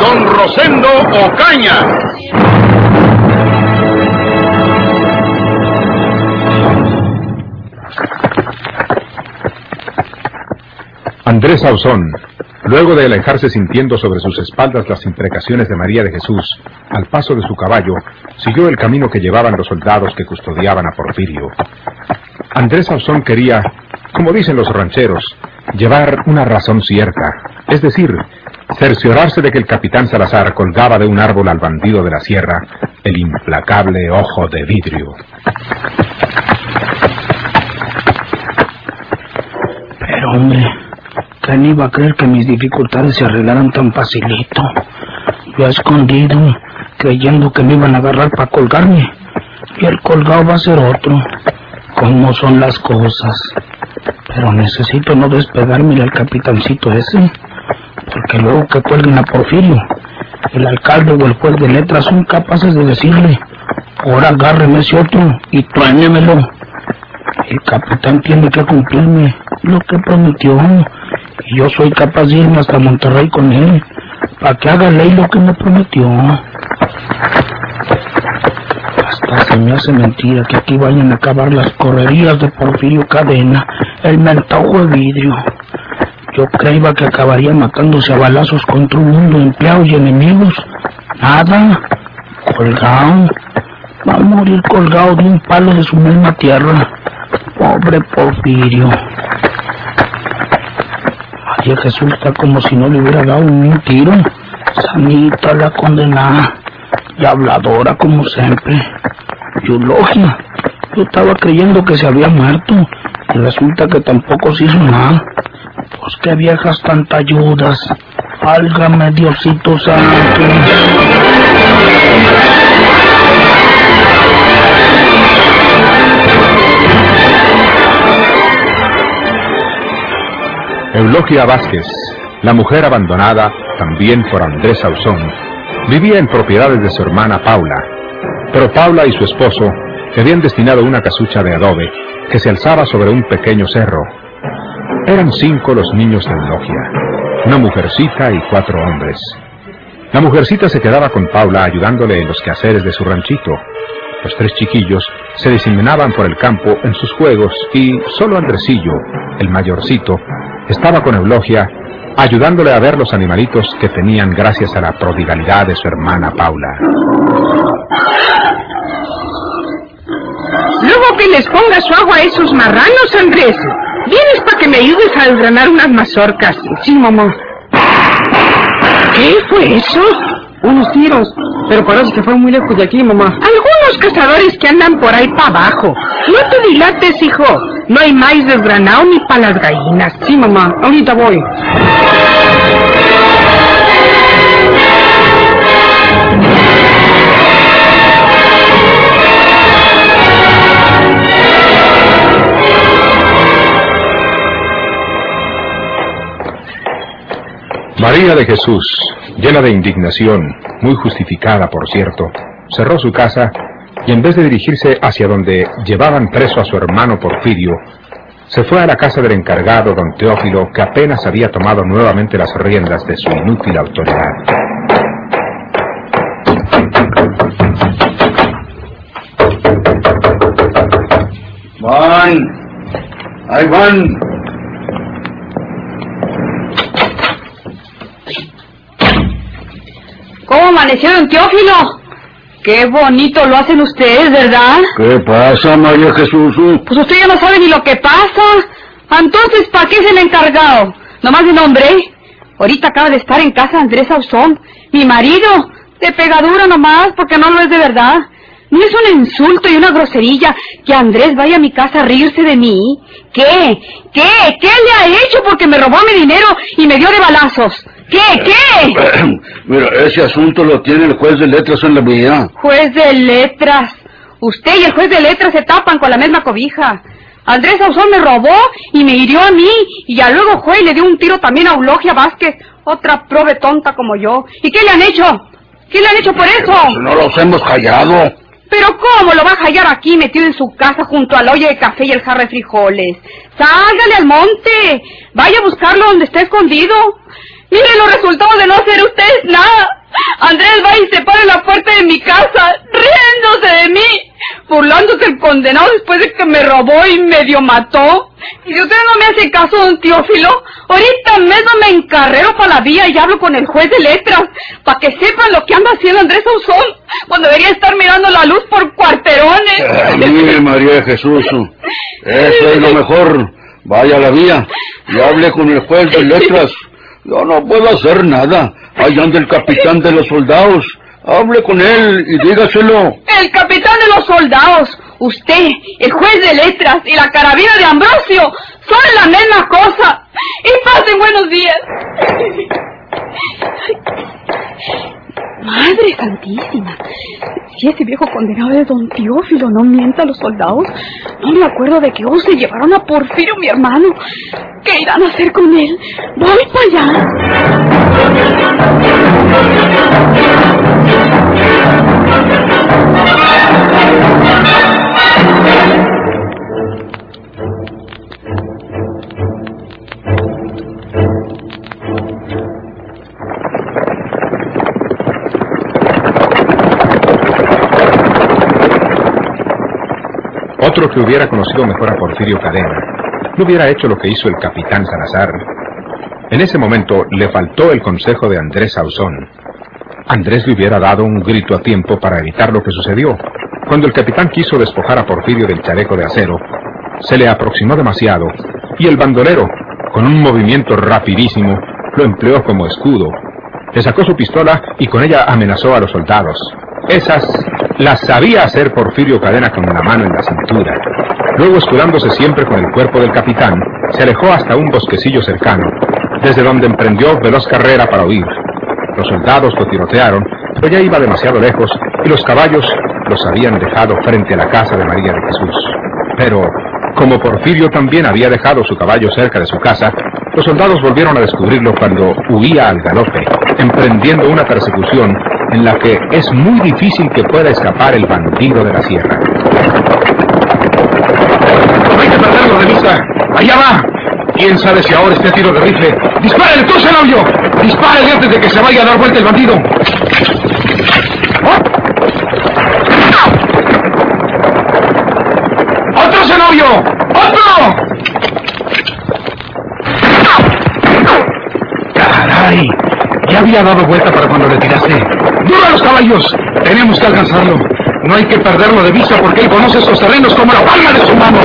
Don Rosendo Ocaña. Andrés Ausón, luego de alejarse sintiendo sobre sus espaldas las imprecaciones de María de Jesús, al paso de su caballo, siguió el camino que llevaban los soldados que custodiaban a Porfirio. Andrés Ausón quería, como dicen los rancheros, llevar una razón cierta, es decir, cerciorarse de que el capitán Salazar colgaba de un árbol al bandido de la sierra el implacable ojo de vidrio. Pero hombre, ¿quién iba a creer que mis dificultades se arreglaran tan facilito? Yo he escondido, creyendo que me iban a agarrar para colgarme, y el colgado va a ser otro. ¿Cómo son las cosas? Pero necesito no despegarme del capitancito ese, porque luego que cuelguen a Porfirio, el alcalde o el juez de letras son capaces de decirle, ahora agárreme ese otro y truénemelo. El capitán tiene que cumplirme lo que prometió, y yo soy capaz de irme hasta Monterrey con él, para que haga ley lo que me prometió. Hasta se me hace mentira que aquí vayan a acabar las correrías de Porfirio Cadena, el mentado de vidrio. Yo creía que acabaría matándose a balazos contra un mundo de empleados y enemigos. Nada, colgado. Va a morir colgado de un palo de su misma tierra. Pobre Porfirio. Ay, Jesús está como si no le hubiera dado un tiro. Sanita la condenada. Y habladora como siempre. Eulogia. Yo estaba creyendo que se había muerto. Y resulta que tampoco se hizo nada. Pues qué viejas tanta ayudas. Álgame Diosito Santo. Eulogia Vázquez, la mujer abandonada también por Andrés Ausón, vivía en propiedades de su hermana Paula, pero Paula y su esposo habían destinado una casucha de adobe que se alzaba sobre un pequeño cerro. Eran cinco los niños de Eulogia, una mujercita y cuatro hombres. La mujercita se quedaba con Paula ayudándole en los quehaceres de su ranchito. Los tres chiquillos se diseminaban por el campo en sus juegos y solo Andresillo, el mayorcito, estaba con Eulogia ayudándole a ver los animalitos que tenían gracias a la prodigalidad de su hermana Paula. Luego que les ponga su agua a esos marranos, Andrés. Vienes para que me ayudes a desgranar unas mazorcas. Sí, mamá. ¿Qué fue eso? Unos tiros, pero parece que fue muy lejos de aquí, mamá. Algunos cazadores que andan por ahí para abajo. No te dilates, hijo. No hay maíz desgranado ni para las gallinas. Sí, mamá, ahorita voy. María de Jesús, llena de indignación, muy justificada por cierto, cerró su casa y en vez de dirigirse hacia donde llevaban preso a su hermano Porfirio, se fue a la casa del encargado, don Teófilo, que apenas había tomado nuevamente las riendas de su inútil autoridad. Van, ahí van. ¿Cómo amaneció, don Teófilo? Qué bonito lo hacen ustedes, ¿verdad? ¿Qué pasa, María Jesús? Pues usted ya no sabe ni lo que pasa. Entonces, ¿para qué es el encargado? Nomás de nombre. Ahorita acaba de estar en casa Andrés Ausón, mi marido. De pegadura nomás, porque no lo es de verdad. ¿No es un insulto y una groserilla que Andrés vaya a mi casa a reírse de mí? ¿Qué? ¿Qué? ¿Qué le ha hecho porque me robó mi dinero y me dio de balazos? ¿Qué? ¿Qué? Mira, ese asunto lo tiene el juez de letras en la mía. Juez de letras. Usted y el juez de letras se tapan con la misma cobija. Andrés Ausón me robó y me hirió a mí, y ya luego fue y le dio un tiro también a Eulogia Vázquez, otra prove tonta como yo. ¿Y qué le han hecho? ¿Qué le han hecho por eso? No los hemos callado. ¿Pero cómo lo va a hallar aquí metido en su casa junto al olla de café y el jarro de frijoles? ¡Sálgale al monte! Vaya a buscarlo donde está escondido. Mire los resultados de no hacer ustedes nada. Andrés va y se para en la puerta de mi casa, riéndose de mí, burlándose el condenado después de que me robó y medio mató. Y si usted no me hace caso, don Teófilo, ahorita mismo me encarrero para la vía y hablo con el juez de letras, para que sepan lo que anda haciendo Andrés Ausón, cuando debería estar mirando la luz por cuarterones. Ay, María de Jesús. Eso es lo mejor. Vaya a la vía y hable con el juez de letras. Yo no puedo hacer nada. Ahí anda el capitán de los soldados. Hable con él y dígaselo. El capitán de los soldados, usted, el juez de letras y la carabina de Ambrosio son la misma cosa. Y pasen buenos días. Madre santísima, si ese viejo condenado de don Teófilo no mienta a los soldados, no me acuerdo de que hoy se llevaron a Porfirio, mi hermano. ¿Qué irán a hacer con él? Voy para allá. Otro que hubiera conocido mejor a Porfirio Cadena no hubiera hecho lo que hizo el capitán Salazar. En ese momento le faltó el consejo de Andrés Ausón. Andrés le hubiera dado un grito a tiempo para evitar lo que sucedió. Cuando el capitán quiso despojar a Porfirio del chaleco de acero, se le aproximó demasiado y el bandolero, con un movimiento rapidísimo, lo empleó como escudo. Le sacó su pistola y con ella amenazó a los soldados. Esas las sabía hacer Porfirio Cadena con la mano en la cintura. Luego, escudándose siempre con el cuerpo del capitán, se alejó hasta un bosquecillo cercano, desde donde emprendió veloz carrera para huir. Los soldados lo tirotearon, pero ya iba demasiado lejos y los caballos los habían dejado frente a la casa de María de Jesús. Pero, como Porfirio también había dejado su caballo cerca de su casa, los soldados volvieron a descubrirlo cuando huía al galope, emprendiendo una persecución en la que es muy difícil que pueda escapar el bandido de la sierra. No hay que perderlo de vista. Allá va. ¿Quién sabe si ahora esté a tiro de rifle? ¡Dispárele, tú, Zenobio! ¡Dispárele antes de que se vaya a dar vuelta el bandido! ¡Otro Zenobio! ¡Otro! Había dado vuelta para cuando le tiraste. ¡Duro a los caballos! Tenemos que alcanzarlo. No hay que perderlo de vista porque él conoce estos terrenos como la palma de su mano.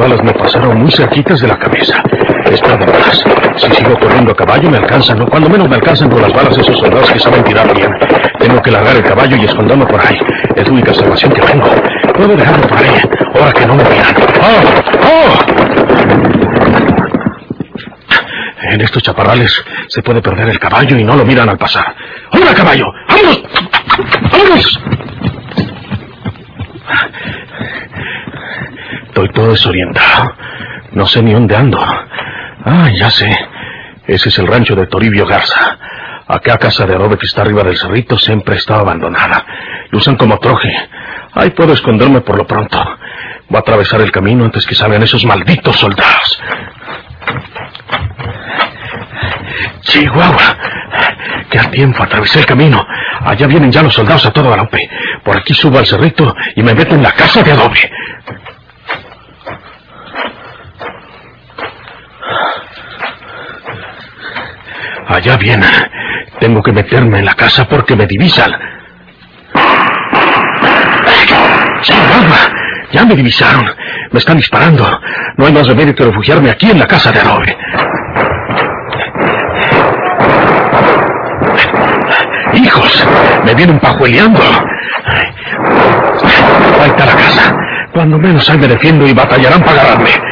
Balas me pasaron muy cerquitas de la cabeza. Está de más. Si sigo corriendo a caballo me alcanzan, ¿no? Cuando menos me alcanzan con las balas esos soldados que saben tirar bien. Tengo que largar el caballo y esconderme por ahí. Es la única salvación que tengo. Puedo dejarlo por ahí, ahora que no me miran. ¡Oh! ¡Oh! En estos chaparrales se puede perder el caballo y no lo miran al pasar. ¡Hola, caballo! ¡Vámonos! ¡Vámonos! Todo desorientado. No sé ni dónde ando. Ah, ya sé. Ese es el rancho de Toribio Garza. Acá casa de adobe que está arriba del cerrito siempre estaba abandonada. Lo usan como troje. Ahí puedo esconderme por lo pronto. Voy a atravesar el camino antes que salgan esos malditos soldados. Chihuahua. Que al tiempo atravesé el camino. Allá vienen ya los soldados a todo galope. Por aquí subo al cerrito y me meto en la casa de adobe. Allá viene. Tengo que meterme en la casa porque me divisan. Chihuahua. Ya me divisaron. Me están disparando. No hay más remedio que refugiarme aquí en la casa de adobe. ¡Hijos! Me vienen pajueleando. Ahí está la casa. Cuando menos ahí me defiendo y batallarán para agarrarme.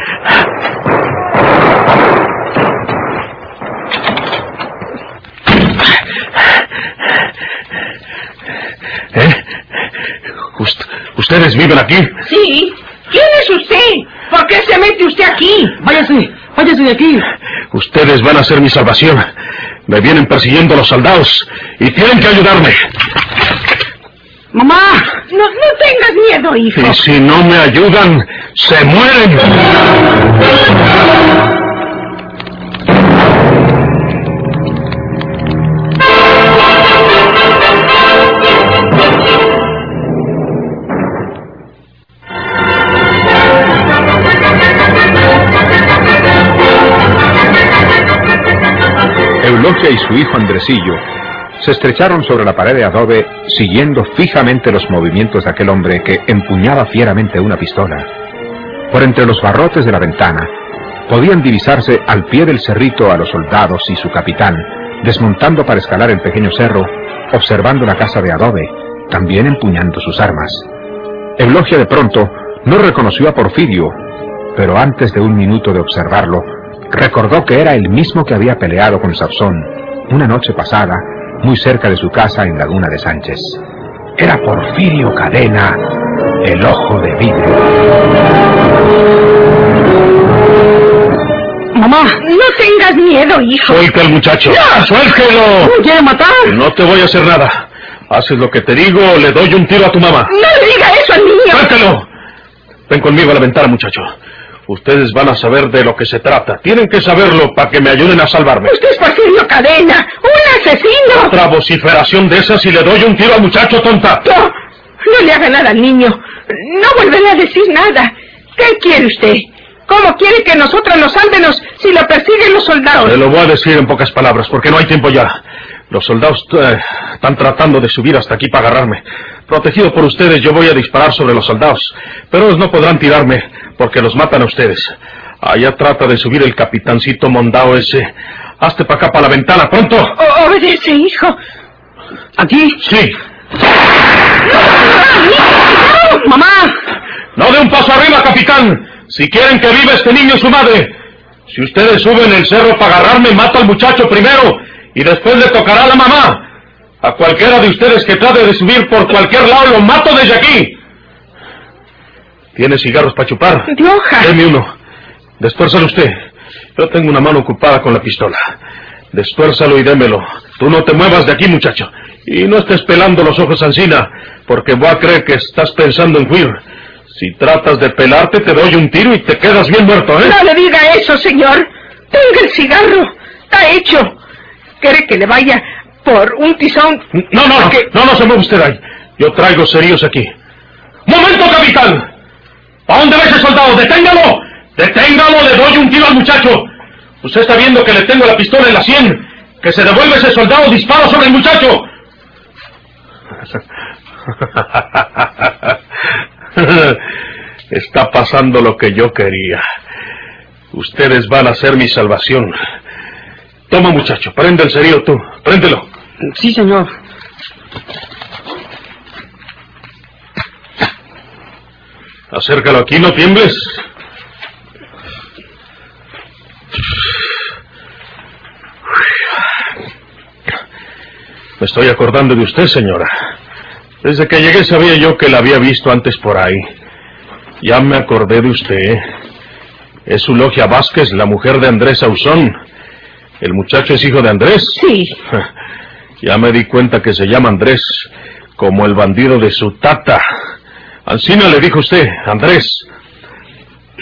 ¿Ustedes viven aquí? Sí. ¿Quién es usted? ¿Por qué se mete usted aquí? Váyase, váyase de aquí. Ustedes van a ser mi salvación. Me vienen persiguiendo los soldados y tienen que ayudarme. ¡Mamá! No, no tengas miedo, hijo. Y si no me ayudan, se mueren. Y su hijo Andresillo se estrecharon sobre la pared de adobe siguiendo fijamente los movimientos de aquel hombre que empuñaba fieramente una pistola. Por entre los barrotes de la ventana podían divisarse al pie del cerrito a los soldados y su capitán, desmontando para escalar el pequeño cerro, observando la casa de adobe, también empuñando sus armas. Eulogia de pronto no reconoció a Porfirio, pero antes de un minuto de observarlo, recordó que era el mismo que había peleado con Sapsón una noche pasada, muy cerca de su casa en Laguna de Sánchez. Era Porfirio Cadena, el ojo de vidrio. ¡Mamá! No tengas miedo, hijo. Suelta al muchacho. ¡Suéltelo! ¿Me quiere matar? No te voy a hacer nada. Haces lo que te digo o le doy un tiro a tu mamá. No le diga eso al niño. ¡Suéltalo! Ven conmigo a la ventana, muchacho. Ustedes van a saber de lo que se trata. Tienen que saberlo para que me ayuden a salvarme. Usted es Porfirio Cadena, un asesino. Otra vociferación de esas y le doy un tiro al muchacho, tonta. No, no le haga nada al niño. No volveré a decir nada. ¿Qué quiere usted? ¿Cómo quiere que nosotros nos salvemos si lo persiguen los soldados? Se lo voy a decir en pocas palabras, porque no hay tiempo ya. Los soldados eh, están tratando de subir hasta aquí para agarrarme. Protegido por ustedes, yo voy a disparar sobre los soldados. Pero ellos no podrán tirarme, porque los matan a ustedes. Allá trata de subir el capitancito mondao ese. Hazte para acá, para la ventana, pronto. O- obedece, hijo. ¿Aquí? Sí. ¡Mamá! No de un paso arriba, capitán. Si quieren que viva este niño y su madre. Si ustedes suben el cerro para agarrarme, mato al muchacho primero y después le tocará a la mamá. A cualquiera de ustedes que trate de subir por cualquier lado, lo mato desde aquí. ¿Tiene cigarros para chupar? De hoja. Deme uno. Destuérzalo usted. Yo tengo una mano ocupada con la pistola. Destuérzalo y démelo. Tú no te muevas de aquí, muchacho. Y no estés pelando los ojos Ancina, porque voy a creer que estás pensando en huir. Si tratas de pelarte, te doy un tiro y te quedas bien muerto, ¿eh? No le diga eso, señor. Tenga el cigarro. Está hecho. ¿Quiere que le vaya por un tizón? No, no, no, no, no se mueve usted ahí. Yo traigo serios aquí. ¡Momento, capitán! ¿A dónde va ese soldado? ¡Deténgalo! ¡Deténgalo! Le doy un tiro al muchacho. Usted está viendo que le tengo la pistola en la sien. Que se devuelve ese soldado, disparo sobre el muchacho. Está pasando lo que yo quería. Ustedes van a ser mi salvación. Toma, muchacho, prende el cerillo tú. Préndelo. Sí, señor. Acércalo aquí, no tiembles. Me estoy acordando de usted, señora. Desde que llegué sabía yo que la había visto antes por ahí. Ya me acordé de usted. Es Eulogia Vázquez, la mujer de Andrés Ausón. El muchacho es hijo de Andrés. Sí. Ya me di cuenta que se llama Andrés, como el bandido de su tata. Ancina le dijo usted, Andrés,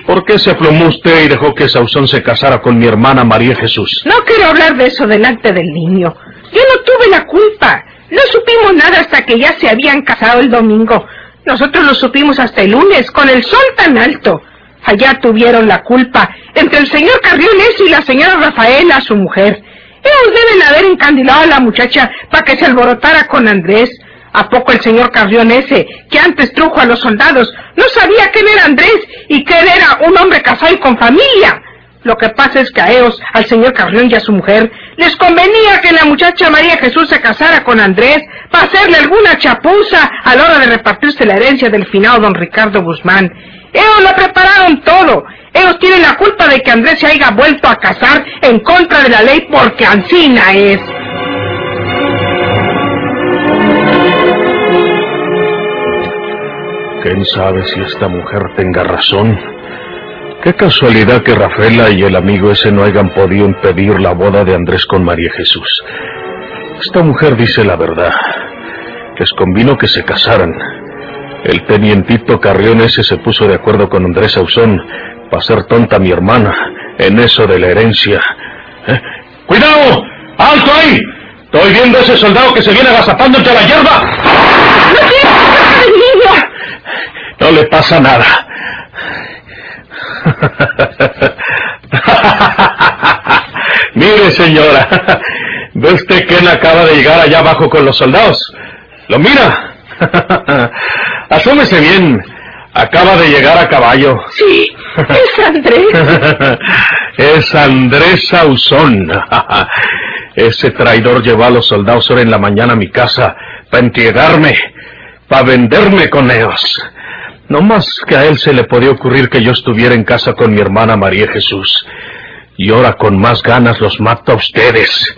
¿por qué se aplomó usted y dejó que Sausón se casara con mi hermana María Jesús? No quiero hablar de eso delante del niño. Yo no tuve la culpa. No supimos nada hasta que ya se habían casado el domingo. Nosotros lo supimos hasta el lunes, con el sol tan alto. Allá tuvieron la culpa, entre el señor Carrioles y la señora Rafaela, su mujer. Ellos deben haber encandilado a la muchacha para que se alborotara con Andrés. ¿A poco el señor Carrión ese, que antes trujo a los soldados, no sabía que él era Andrés y que él era un hombre casado y con familia? Lo que pasa es que a ellos, al señor Carrión y a su mujer, les convenía que la muchacha María Jesús se casara con Andrés para hacerle alguna chapuza a la hora de repartirse la herencia del finado don Ricardo Guzmán. Ellos lo prepararon todo. Ellos tienen la culpa de que Andrés se haya vuelto a casar en contra de la ley porque Ancina es. ¿Quién sabe si esta mujer tenga razón? Qué casualidad que Rafaela y el amigo ese no hayan podido impedir la boda de Andrés con María Jesús. Esta mujer dice la verdad. Les convino que se casaran. El tenientito Carrión ese se puso de acuerdo con Andrés Ausón para hacer tonta mi hermana en eso de la herencia. ¿Eh? ¡Cuidado! ¡Alto ahí! Estoy viendo a ese soldado que se viene agazapando entre la hierba. No le pasa nada. Mire, señora, ¿ve usted quién acaba de llegar allá abajo con los soldados? ¿Lo mira? Asómese bien. Acaba de llegar a caballo. Sí, es Andrés. es Andrés Sauzón. Ese traidor llevó a los soldados ahora en la mañana a mi casa para entregarme, para venderme con ellos. No más que a él se le podía ocurrir que yo estuviera en casa con mi hermana María Jesús. Y ahora con más ganas los mato a ustedes.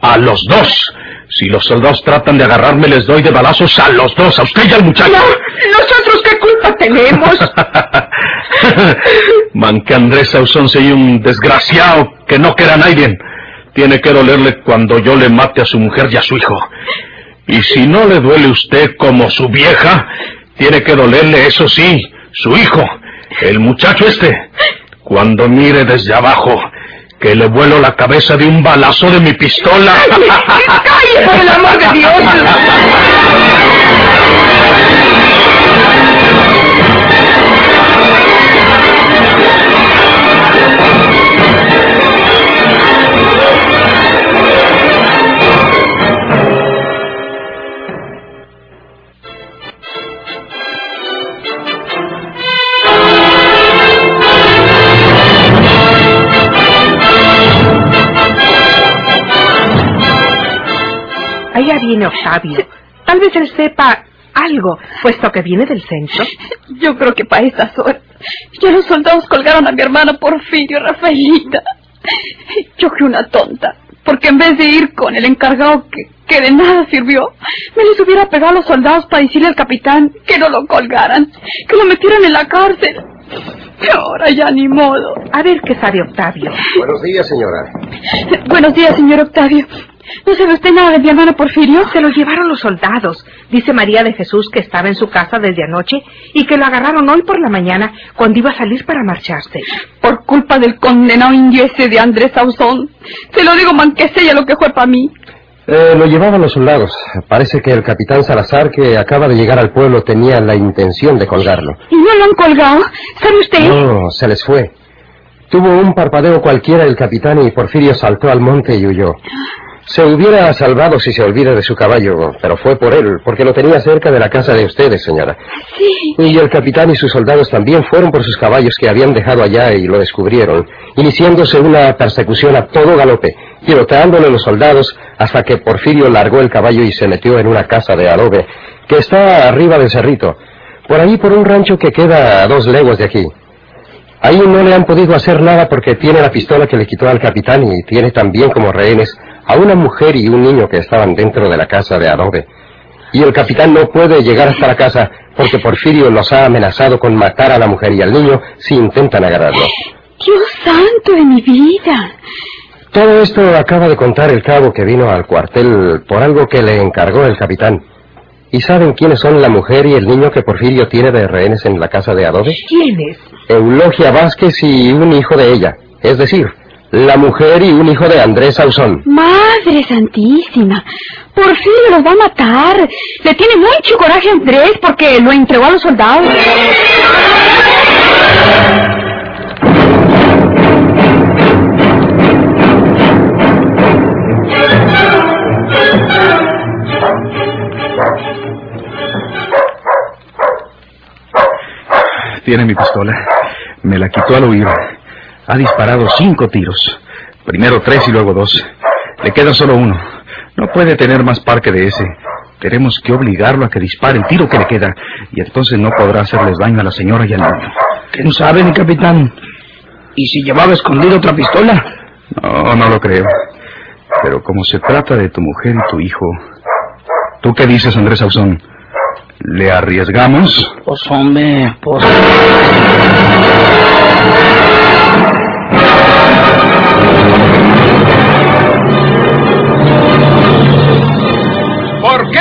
A los dos. Si los soldados tratan de agarrarme, les doy de balazos a los dos, a usted y al muchacho. No, nosotros qué culpa tenemos. Man que Andrés Sauzón soy un desgraciado que no queda a nadie. Tiene que dolerle cuando yo le mate a su mujer y a su hijo. Y si no le duele usted como su vieja, tiene que dolerle, eso sí, su hijo, el muchacho este. Cuando mire desde abajo, que le vuelo la cabeza de un balazo de mi pistola. ¡Calle, por el amor de Dios! Octavio. Tal vez él sepa algo, puesto que viene del centro. Yo creo que para estas horas ya los soldados colgaron a mi hermano Porfirio, Rafaelita. Yo fui una tonta, porque en vez de ir con el encargado que, que de nada sirvió, me les hubiera pegado a los soldados para decirle al capitán que no lo colgaran, que lo metieran en la cárcel. Y ahora ya ni modo. A ver qué sabe Octavio. Buenos días, señora. Buenos días, señor Octavio. ¿No sabe usted nada de mi hermano Porfirio? Se lo llevaron los soldados. Dice María de Jesús que estaba en su casa desde anoche y que lo agarraron hoy por la mañana cuando iba a salir para marcharse. Por culpa del condenado indio ese de Andrés Sauzón. Se lo digo, man, que sea lo que fue para mí. Eh, lo llevaban los soldados. Parece que el capitán Salazar, que acaba de llegar al pueblo, tenía la intención de colgarlo. ¿Y no lo han colgado? ¿Sabe usted? No, se les fue. Tuvo un parpadeo cualquiera el capitán y Porfirio saltó al monte y huyó. Se hubiera salvado si se olvida de su caballo, pero fue por él, porque lo tenía cerca de la casa de ustedes, señora. Sí. Y el capitán y sus soldados también fueron por sus caballos que habían dejado allá y lo descubrieron, iniciándose una persecución a todo galope, tiroteándole los soldados hasta que Porfirio largó el caballo y se metió en una casa de adobe que está arriba del cerrito, por ahí por un rancho que queda a dos leguas de aquí. Ahí no le han podido hacer nada porque tiene la pistola que le quitó al capitán y tiene también como rehenes a una mujer y un niño que estaban dentro de la casa de adobe. Y el capitán no puede llegar hasta la casa porque Porfirio los ha amenazado con matar a la mujer y al niño si intentan agarrarlo. Dios santo de mi vida. Todo esto acaba de contar el cabo que vino al cuartel por algo que le encargó el capitán. ¿Y saben quiénes son la mujer y el niño que Porfirio tiene de rehenes en la casa de adobe? ¿Quiénes? Eulogia Vázquez y un hijo de ella. Es decir, la mujer y un hijo de Andrés Sauzón. Madre santísima, por fin los va a matar. Le tiene mucho coraje a Andrés porque lo entregó a los soldados. Tiene mi pistola. Me la quitó al oído. Ha disparado cinco tiros. Primero tres y luego dos. Le queda solo uno. No puede tener más par que de ese. Tenemos que obligarlo a que dispare el tiro que le queda. Y entonces no podrá hacerles daño a la señora y al niño. ¿Quién sabe, mi capitán? ¿Y si llevaba escondida otra pistola? No, no lo creo. Pero como se trata de tu mujer y tu hijo... ¿Tú qué dices, Andrés Ausón? ¿Le arriesgamos? Pues hombre, pues...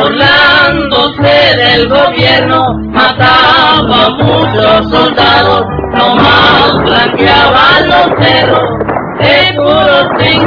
Burlándose del gobierno, mataba a muchos soldados, nomás blanqueaban los cerros, seguros sin.